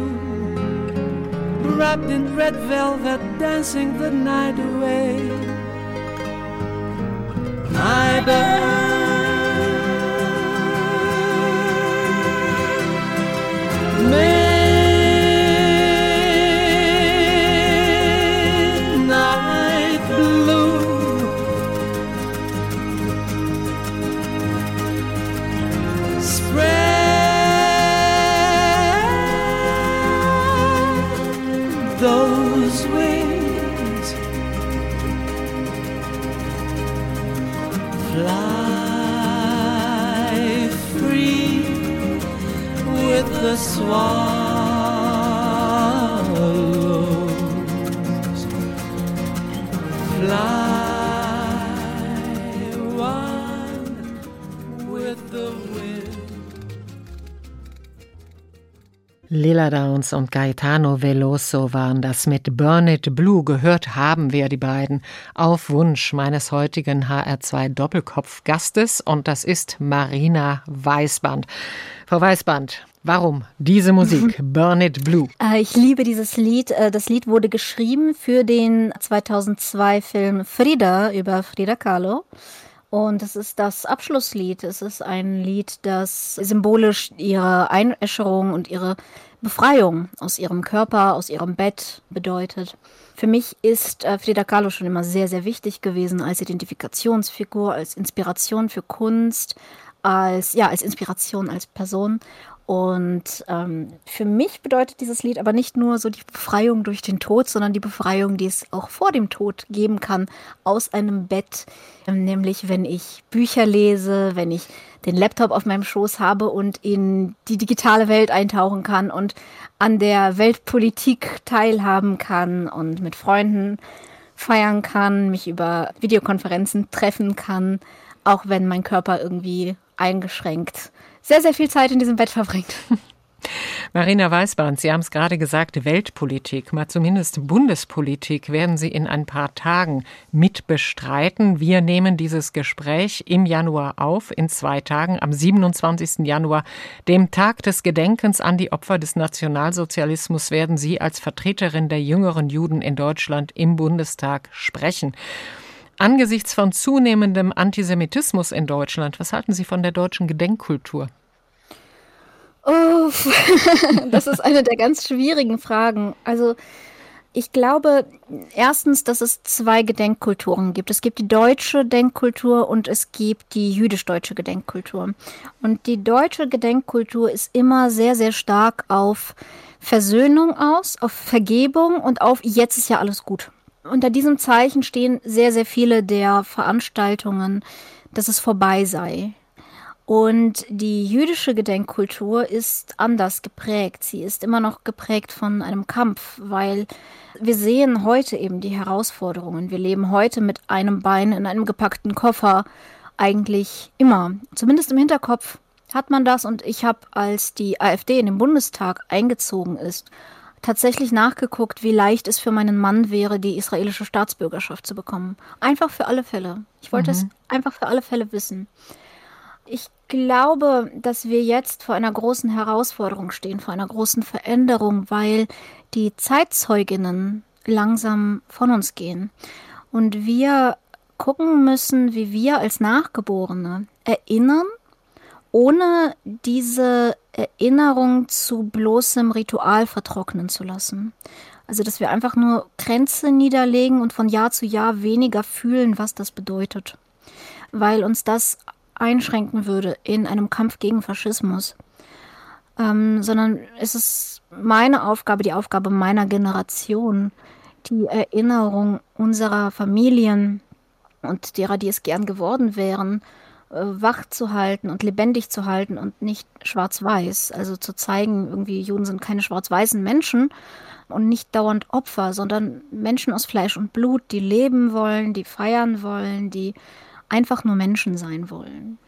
wrapped in red velvet, dancing the night away. My bird. Swallows. Fly. Lila Downs und Gaetano Veloso waren das mit Burn It Blue. Gehört haben wir die beiden auf Wunsch meines heutigen HR2 Doppelkopf-Gastes und das ist Marina Weißband. Frau Weißband, warum diese Musik? Burn It Blue. Äh, Ich liebe dieses Lied. Äh, Das Lied wurde geschrieben für den 2002 Film Frida über Frida Kahlo. Und es ist das Abschlusslied. Es ist ein Lied, das symbolisch ihre Einäscherung und ihre Befreiung aus ihrem Körper, aus ihrem Bett bedeutet. Für mich ist äh, Frida Kahlo schon immer sehr, sehr wichtig gewesen als Identifikationsfigur, als Inspiration für Kunst, als, ja, als Inspiration als Person. Und ähm, für mich bedeutet dieses Lied aber nicht nur so die Befreiung durch den Tod, sondern die Befreiung, die es auch vor dem Tod geben kann, aus einem Bett. Ähm, nämlich, wenn ich Bücher lese, wenn ich den Laptop auf meinem Schoß habe und in die digitale Welt eintauchen kann und an der Weltpolitik teilhaben kann und mit Freunden feiern kann, mich über Videokonferenzen treffen kann, auch wenn mein Körper irgendwie eingeschränkt sehr, sehr viel Zeit in diesem Bett verbringt. Marina Weißband, Sie haben es gerade gesagt, Weltpolitik, mal zumindest Bundespolitik werden Sie in ein paar Tagen mit bestreiten. Wir nehmen dieses Gespräch im Januar auf, in zwei Tagen, am 27. Januar, dem Tag des Gedenkens an die Opfer des Nationalsozialismus, werden Sie als Vertreterin der jüngeren Juden in Deutschland im Bundestag sprechen. Angesichts von zunehmendem Antisemitismus in Deutschland, was halten Sie von der deutschen Gedenkkultur? Oh, das ist eine der ganz schwierigen Fragen. Also ich glaube erstens, dass es zwei Gedenkkulturen gibt. Es gibt die deutsche Gedenkkultur und es gibt die jüdisch-deutsche Gedenkkultur. Und die deutsche Gedenkkultur ist immer sehr, sehr stark auf Versöhnung aus, auf Vergebung und auf jetzt ist ja alles gut. Unter diesem Zeichen stehen sehr, sehr viele der Veranstaltungen, dass es vorbei sei. Und die jüdische Gedenkkultur ist anders geprägt. Sie ist immer noch geprägt von einem Kampf, weil wir sehen heute eben die Herausforderungen. Wir leben heute mit einem Bein in einem gepackten Koffer eigentlich immer. Zumindest im Hinterkopf hat man das. Und ich habe, als die AfD in den Bundestag eingezogen ist, tatsächlich nachgeguckt, wie leicht es für meinen Mann wäre, die israelische Staatsbürgerschaft zu bekommen. Einfach für alle Fälle. Ich wollte es einfach für alle Fälle wissen. Ich glaube, dass wir jetzt vor einer großen Herausforderung stehen, vor einer großen Veränderung, weil die Zeitzeuginnen langsam von uns gehen. Und wir gucken müssen, wie wir als Nachgeborene erinnern, ohne diese Erinnerung zu bloßem Ritual vertrocknen zu lassen. Also, dass wir einfach nur Grenze niederlegen und von Jahr zu Jahr weniger fühlen, was das bedeutet. Weil uns das einschränken würde in einem Kampf gegen Faschismus. Ähm, sondern es ist meine Aufgabe, die Aufgabe meiner Generation, die Erinnerung unserer Familien und derer, die es gern geworden wären, wach zu halten und lebendig zu halten und nicht schwarz-weiß. Also zu zeigen, irgendwie Juden sind keine schwarz-weißen Menschen und nicht dauernd Opfer, sondern Menschen aus Fleisch und Blut, die leben wollen, die feiern wollen, die einfach nur Menschen sein wollen.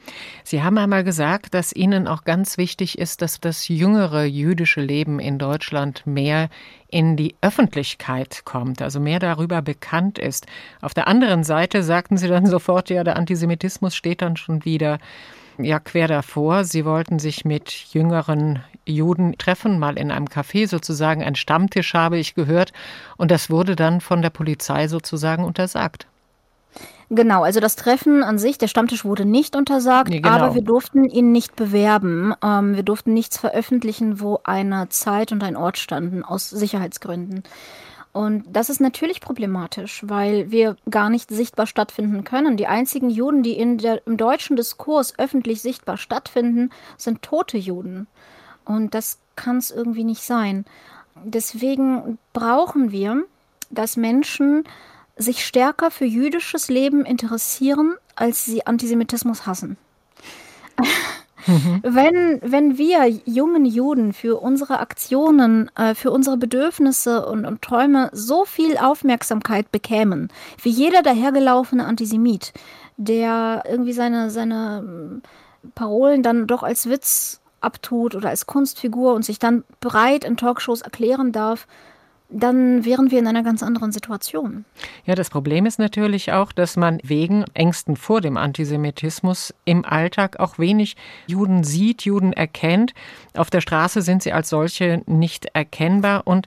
Sie haben einmal gesagt, dass Ihnen auch ganz wichtig ist, dass das jüngere jüdische Leben in Deutschland mehr in die Öffentlichkeit kommt, also mehr darüber bekannt ist. Auf der anderen Seite sagten Sie dann sofort, ja, der Antisemitismus steht dann schon wieder ja quer davor. Sie wollten sich mit jüngeren Juden treffen, mal in einem Café sozusagen. Ein Stammtisch habe ich gehört. Und das wurde dann von der Polizei sozusagen untersagt. Genau, also das Treffen an sich, der Stammtisch wurde nicht untersagt, Nee, genau. aber wir durften ihn nicht bewerben. Ähm, wir durften nichts veröffentlichen, wo eine Zeit und ein Ort standen, aus Sicherheitsgründen. Und das ist natürlich problematisch, weil wir gar nicht sichtbar stattfinden können. Die einzigen Juden, die in der, im deutschen Diskurs öffentlich sichtbar stattfinden, sind tote Juden. Und das kann es irgendwie nicht sein. Deswegen brauchen wir, dass Menschen sich stärker für jüdisches Leben interessieren, als sie Antisemitismus hassen. Wenn, wenn wir jungen Juden für unsere Aktionen, äh, für unsere Bedürfnisse und, und Träume so viel Aufmerksamkeit bekämen, wie jeder dahergelaufene Antisemit, der irgendwie seine, seine ähm, Parolen dann doch als Witz abtut oder als Kunstfigur und sich dann breit in Talkshows erklären darf, dann wären wir in einer ganz anderen Situation. Ja, das Problem ist natürlich auch, dass man wegen Ängsten vor dem Antisemitismus im Alltag auch wenig Juden sieht, Juden erkennt. Auf der Straße sind sie als solche nicht erkennbar und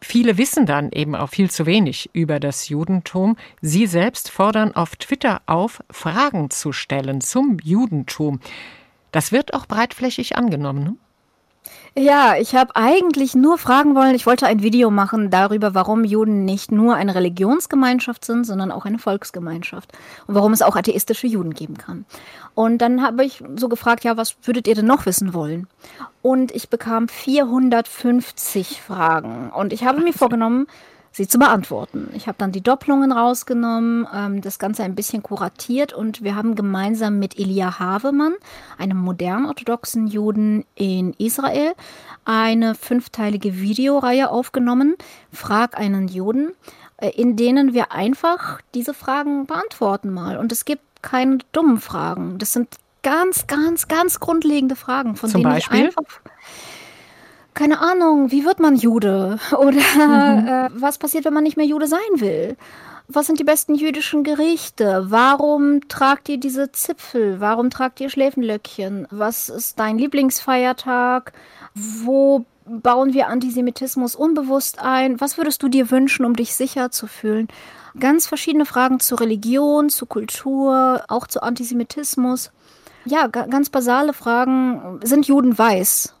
Viele wissen dann eben auch viel zu wenig über das Judentum. Sie selbst fordern auf Twitter auf, Fragen zu stellen zum Judentum. Das wird auch breitflächig angenommen. Ja, ich habe eigentlich nur fragen wollen, ich wollte ein Video machen darüber, warum Juden nicht nur eine Religionsgemeinschaft sind, sondern auch eine Volksgemeinschaft und warum es auch atheistische Juden geben kann. Und dann habe ich so gefragt, ja, was würdet ihr denn noch wissen wollen? Und ich bekam 450 Fragen und ich habe mir vorgenommen, sie zu beantworten. Ich habe dann die Doppelungen rausgenommen, ähm, das Ganze ein bisschen kuratiert und wir haben gemeinsam mit Elia Havemann, einem modern orthodoxen Juden in Israel, eine fünfteilige Videoreihe aufgenommen, Frag einen Juden, äh, in denen wir einfach diese Fragen beantworten mal. Und es gibt keine dummen Fragen. Das sind ganz, ganz, ganz grundlegende Fragen, von Zum denen Beispiel? ich einfach keine Ahnung, wie wird man Jude? Oder äh, was passiert, wenn man nicht mehr Jude sein will? Was sind die besten jüdischen Gerichte? Warum tragt ihr diese Zipfel? Warum tragt ihr Schläfenlöckchen? Was ist dein Lieblingsfeiertag? Wo bauen wir Antisemitismus unbewusst ein? Was würdest du dir wünschen, um dich sicher zu fühlen? Ganz verschiedene Fragen zur Religion, zur Kultur, auch zu Antisemitismus. Ja, ga ganz basale Fragen. Sind Juden weiß?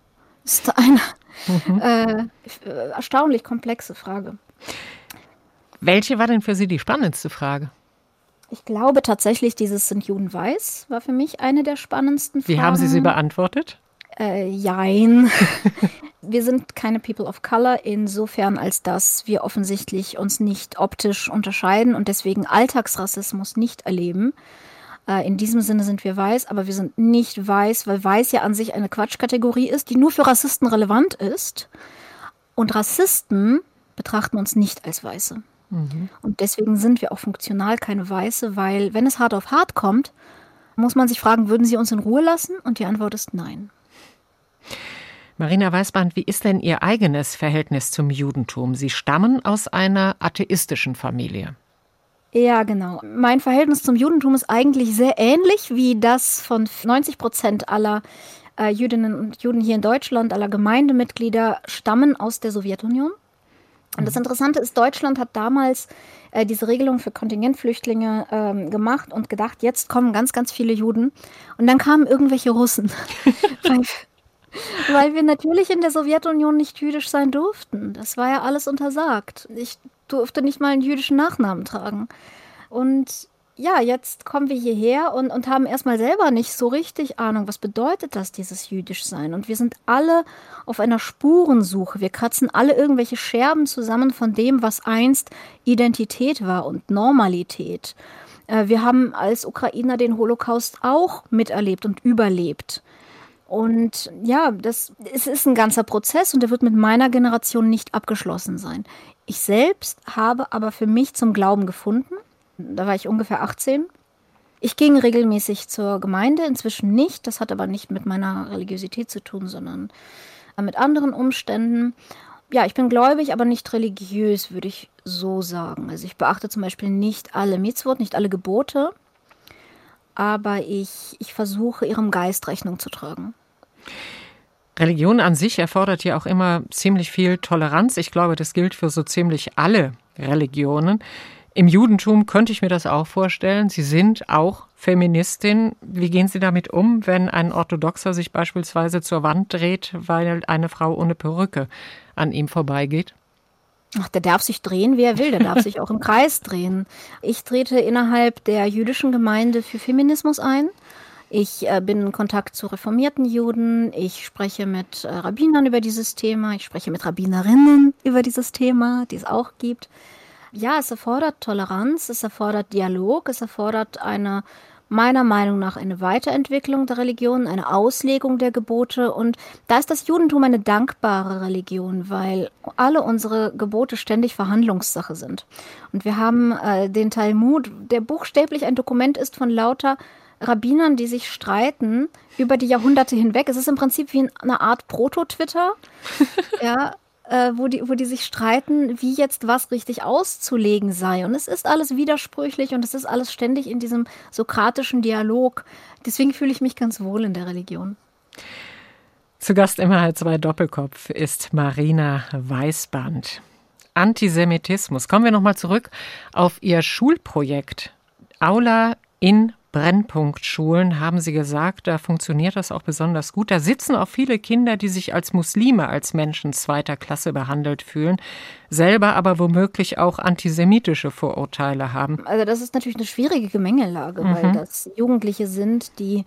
Ist eine äh, äh, erstaunlich komplexe Frage. Welche war denn für Sie die spannendste Frage? Ich glaube tatsächlich, dieses Sind Juden weiß war für mich eine der spannendsten Fragen. Wie haben Sie sie beantwortet? Äh, jein. wir sind keine People of Color insofern, als dass wir offensichtlich uns nicht optisch unterscheiden und deswegen Alltagsrassismus nicht erleben. Äh, in diesem Sinne sind wir weiß, aber wir sind nicht weiß, weil weiß ja an sich eine Quatschkategorie ist, die nur für Rassisten relevant ist. Und Rassisten betrachten uns nicht als Weiße. Und deswegen sind wir auch funktional keine Weiße, weil wenn es hart auf hart kommt, muss man sich fragen, würden sie uns in Ruhe lassen? Und die Antwort ist nein. Marina Weißband, wie ist denn Ihr eigenes Verhältnis zum Judentum? Sie stammen aus einer atheistischen Familie. Ja, genau. Mein Verhältnis zum Judentum ist eigentlich sehr ähnlich wie das von 90 Prozent aller äh, Jüdinnen und Juden hier in Deutschland, aller Gemeindemitglieder stammen aus der Sowjetunion. Und das Interessante ist, Deutschland hat damals äh, diese Regelung für Kontingentflüchtlinge ähm, gemacht und gedacht, jetzt kommen ganz, ganz viele Juden. Und dann kamen irgendwelche Russen. weil, weil wir natürlich in der Sowjetunion nicht jüdisch sein durften. Das war ja alles untersagt. Ich durfte nicht mal einen jüdischen Nachnamen tragen. Und ja, jetzt kommen wir hierher und, und haben erstmal selber nicht so richtig Ahnung, was bedeutet das, dieses jüdisch sein. Und wir sind alle auf einer Spurensuche. Wir kratzen alle irgendwelche Scherben zusammen von dem, was einst Identität war und Normalität. Äh, Wir haben als Ukrainer den Holocaust auch miterlebt und überlebt. Und ja, das, es ist ein ganzer Prozess und der wird mit meiner Generation nicht abgeschlossen sein. Ich selbst habe aber für mich zum Glauben gefunden. Da war ich ungefähr 18. Ich ging regelmäßig zur Gemeinde, inzwischen nicht. Das hat aber nicht mit meiner Religiosität zu tun, sondern mit anderen Umständen. Ja, ich bin gläubig, aber nicht religiös, würde ich so sagen. Also ich beachte zum Beispiel nicht alle Mitzvot, nicht alle Gebote. aber ich, ich versuche, ihrem Geist Rechnung zu tragen. Religion an sich erfordert ja auch immer ziemlich viel Toleranz. Ich glaube, das gilt für so ziemlich alle Religionen. Im Judentum könnte ich mir das auch vorstellen. Sie sind auch Feministin. Wie gehen Sie damit um, wenn ein Orthodoxer sich beispielsweise zur Wand dreht, weil eine Frau ohne Perücke an ihm vorbeigeht? Ach, der darf sich drehen, wie er will. Der darf sich auch im Kreis drehen. Ich trete innerhalb der jüdischen Gemeinde für Feminismus ein. Ich äh, bin in Kontakt zu reformierten Juden. Ich spreche mit äh, Rabbinern über dieses Thema. Ich spreche mit Rabbinerinnen über dieses Thema, die es auch gibt. Ja, es erfordert Toleranz, es erfordert Dialog, es erfordert eine meiner Meinung nach eine Weiterentwicklung der Religion, eine Auslegung der Gebote. Und da ist das Judentum eine dankbare Religion, weil alle unsere Gebote ständig Verhandlungssache sind. Und wir haben äh, den Talmud, der buchstäblich ein Dokument ist von lauter Rabbinern, die sich streiten über die Jahrhunderte hinweg. Es ist im Prinzip wie eine Art Proto-Twitter, ja, äh, wo, die, wo die sich streiten, wie jetzt was richtig auszulegen sei. Und es ist alles widersprüchlich und es ist alles ständig in diesem sokratischen Dialog. Deswegen fühle ich mich ganz wohl in der Religion. Zu Gast immer als zwei Doppelkopf ist Marina Weißband. Antisemitismus. Kommen wir nochmal zurück auf Ihr Schulprojekt. Aula in Brennpunktschulen haben Sie gesagt, da funktioniert das auch besonders gut. Da sitzen auch viele Kinder, die sich als Muslime, als Menschen zweiter Klasse behandelt fühlen, selber aber womöglich auch antisemitische Vorurteile haben. Also das ist natürlich eine schwierige Gemengelage, mhm. weil das Jugendliche sind, die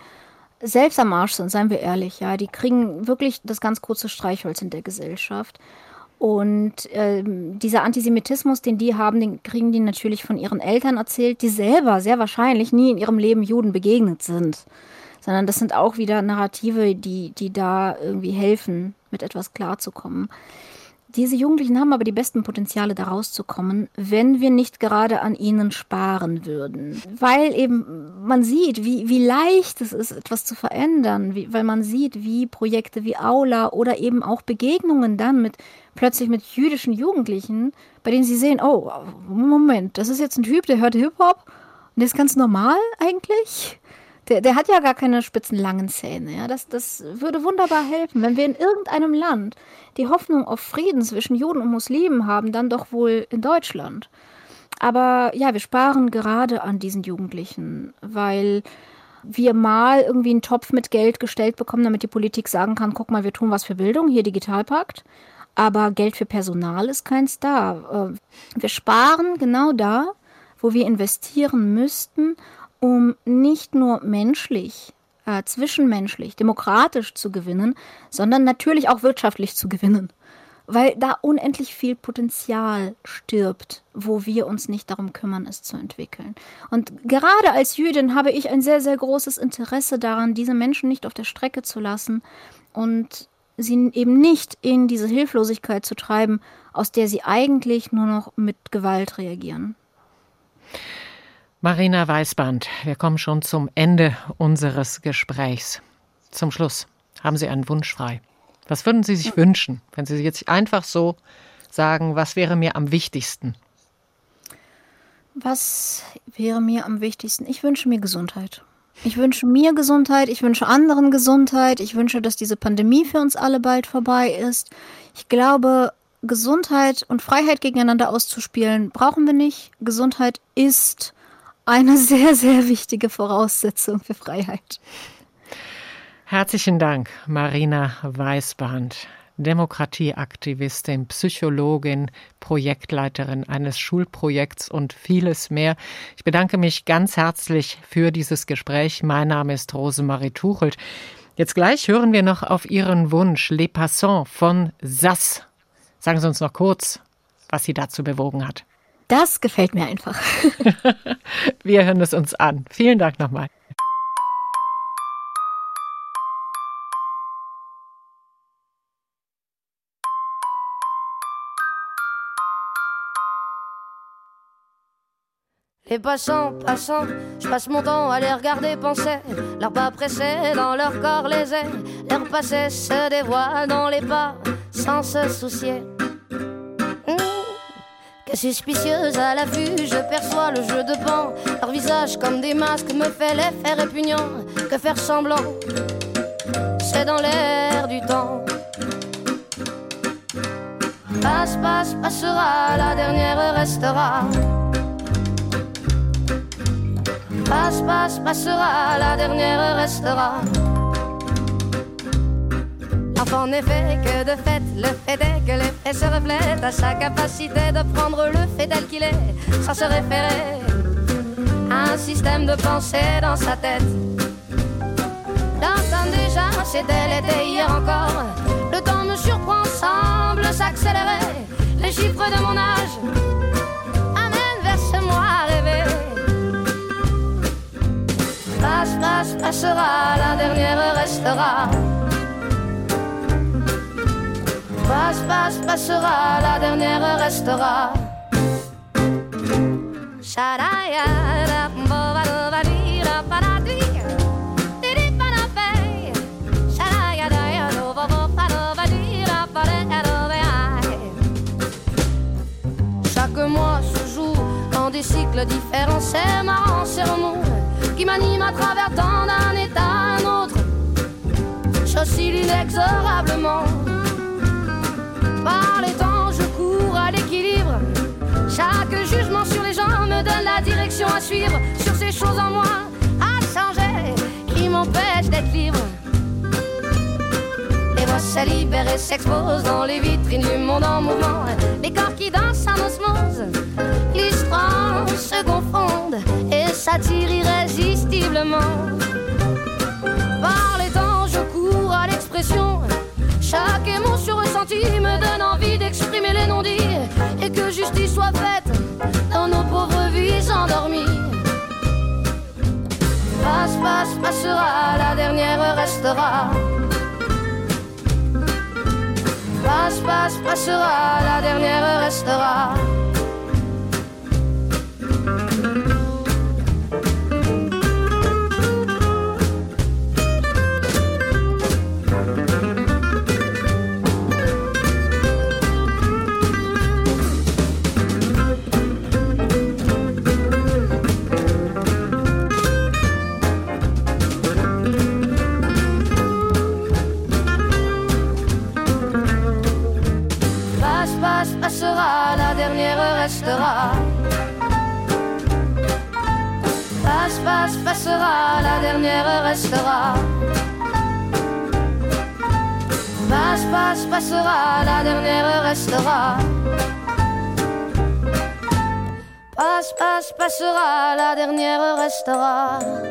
selbst am Arsch sind, seien wir ehrlich, ja, die kriegen wirklich das ganz kurze Streichholz in der Gesellschaft. Und äh, dieser Antisemitismus, den die haben, den kriegen die natürlich von ihren Eltern erzählt, die selber sehr wahrscheinlich nie in ihrem Leben Juden begegnet sind. Sondern das sind auch wieder Narrative, die, die da irgendwie helfen, mit etwas klarzukommen. Diese Jugendlichen haben aber die besten Potenziale, da rauszukommen, wenn wir nicht gerade an ihnen sparen würden. Weil eben man sieht, wie, wie leicht es ist, etwas zu verändern, wie, weil man sieht, wie Projekte wie Aula oder eben auch Begegnungen dann mit plötzlich mit jüdischen Jugendlichen, bei denen sie sehen, oh, Moment, das ist jetzt ein Typ, der hört Hip-Hop und der ist ganz normal eigentlich. Der, der hat ja gar keine spitzen langen Zähne. Ja? Das, das würde wunderbar helfen. Wenn wir in irgendeinem Land die Hoffnung auf Frieden zwischen Juden und Muslimen haben, dann doch wohl in Deutschland. Aber ja, wir sparen gerade an diesen Jugendlichen, weil wir mal irgendwie einen Topf mit Geld gestellt bekommen, damit die Politik sagen kann, guck mal, wir tun was für Bildung, hier Digitalpakt. Aber Geld für Personal ist keins da. Äh, wir sparen genau da, wo wir investieren müssten, um nicht nur menschlich, äh, zwischenmenschlich, demokratisch zu gewinnen, sondern natürlich auch wirtschaftlich zu gewinnen. Weil da unendlich viel Potenzial stirbt, wo wir uns nicht darum kümmern, es zu entwickeln. Und gerade als Jüdin habe ich ein sehr, sehr großes Interesse daran, diese Menschen nicht auf der Strecke zu lassen und sie eben nicht in diese Hilflosigkeit zu treiben, aus der sie eigentlich nur noch mit Gewalt reagieren. Marina Weißband, wir kommen schon zum Ende unseres Gesprächs. Zum Schluss haben Sie einen Wunsch frei. Was würden Sie sich wünschen, wenn Sie jetzt einfach so sagen, was wäre mir am wichtigsten? Was wäre mir am wichtigsten? Ich wünsche mir Gesundheit. Ich wünsche mir Gesundheit, ich wünsche anderen Gesundheit, ich wünsche, dass diese Pandemie für uns alle bald vorbei ist. Ich glaube, Gesundheit und Freiheit gegeneinander auszuspielen, brauchen wir nicht. Gesundheit ist eine sehr, sehr wichtige Voraussetzung für Freiheit. Herzlichen Dank, Marina Weißband, Demokratieaktivistin, Psychologin, Projektleiterin eines Schulprojekts und vieles mehr. Ich bedanke mich ganz herzlich für dieses Gespräch. Mein Name ist Rosemarie Tuchelt. Jetzt gleich hören wir noch auf Ihren Wunsch Les Passants von Sass. Sagen Sie uns noch kurz, was Sie dazu bewogen hat. Das gefällt mir einfach. Wir hören es uns an. Vielen Dank nochmal. Les passants, passants, je passe mon temps à les regarder penser, leurs pas pressés dans leur corps les airs, leur passé se dévoile dans les pas sans se soucier Suspicieuse à la vue, je perçois le jeu de pan. Leur visage comme des masques me fait l'effet répugnant. Que faire semblant, c'est dans l'air du temps. Passe, passe, passera, la dernière restera. Passe, passe, passera, la dernière restera. En effet, que de fait, le fait est que l'effet se reflète à sa capacité de prendre le fait tel qu'il est, sans se référer à un système de pensée dans sa tête. L'entends déjà, c'était l'été hier encore. Le temps me surprend, semble s'accélérer. Les chiffres de mon âge amènent vers ce moi rêvé. Passe, passe, passera, la dernière restera. Passe, passe, passera, la dernière restera. Chaque mois se joue dans des cycles différents, c'est marrant, c'est qui m'anime à travers tant d'un état à un autre. J'oscille inexorablement par les temps, je cours à l'équilibre. Chaque jugement sur les gens me donne la direction à suivre. Sur ces choses en moi à changer qui m'empêchent d'être libre. Les voix se libèrent et s'exposent dans les vitrines du monde en mouvement. Les corps qui dansent en osmose, l'histoire se confondent et s'attirent irrésistiblement. Par les temps, je cours à l'expression chaque émotion ressentie me donne envie d'exprimer les non-dits et que justice soit faite dans nos pauvres vies endormies. Passe, passe, passera, la dernière restera. Passe, passe, passera, la dernière restera. Restera. Passe, passe, passera, la dernière restera. Passe, passe, passera, la dernière restera. Passe, passe, passera, la dernière restera.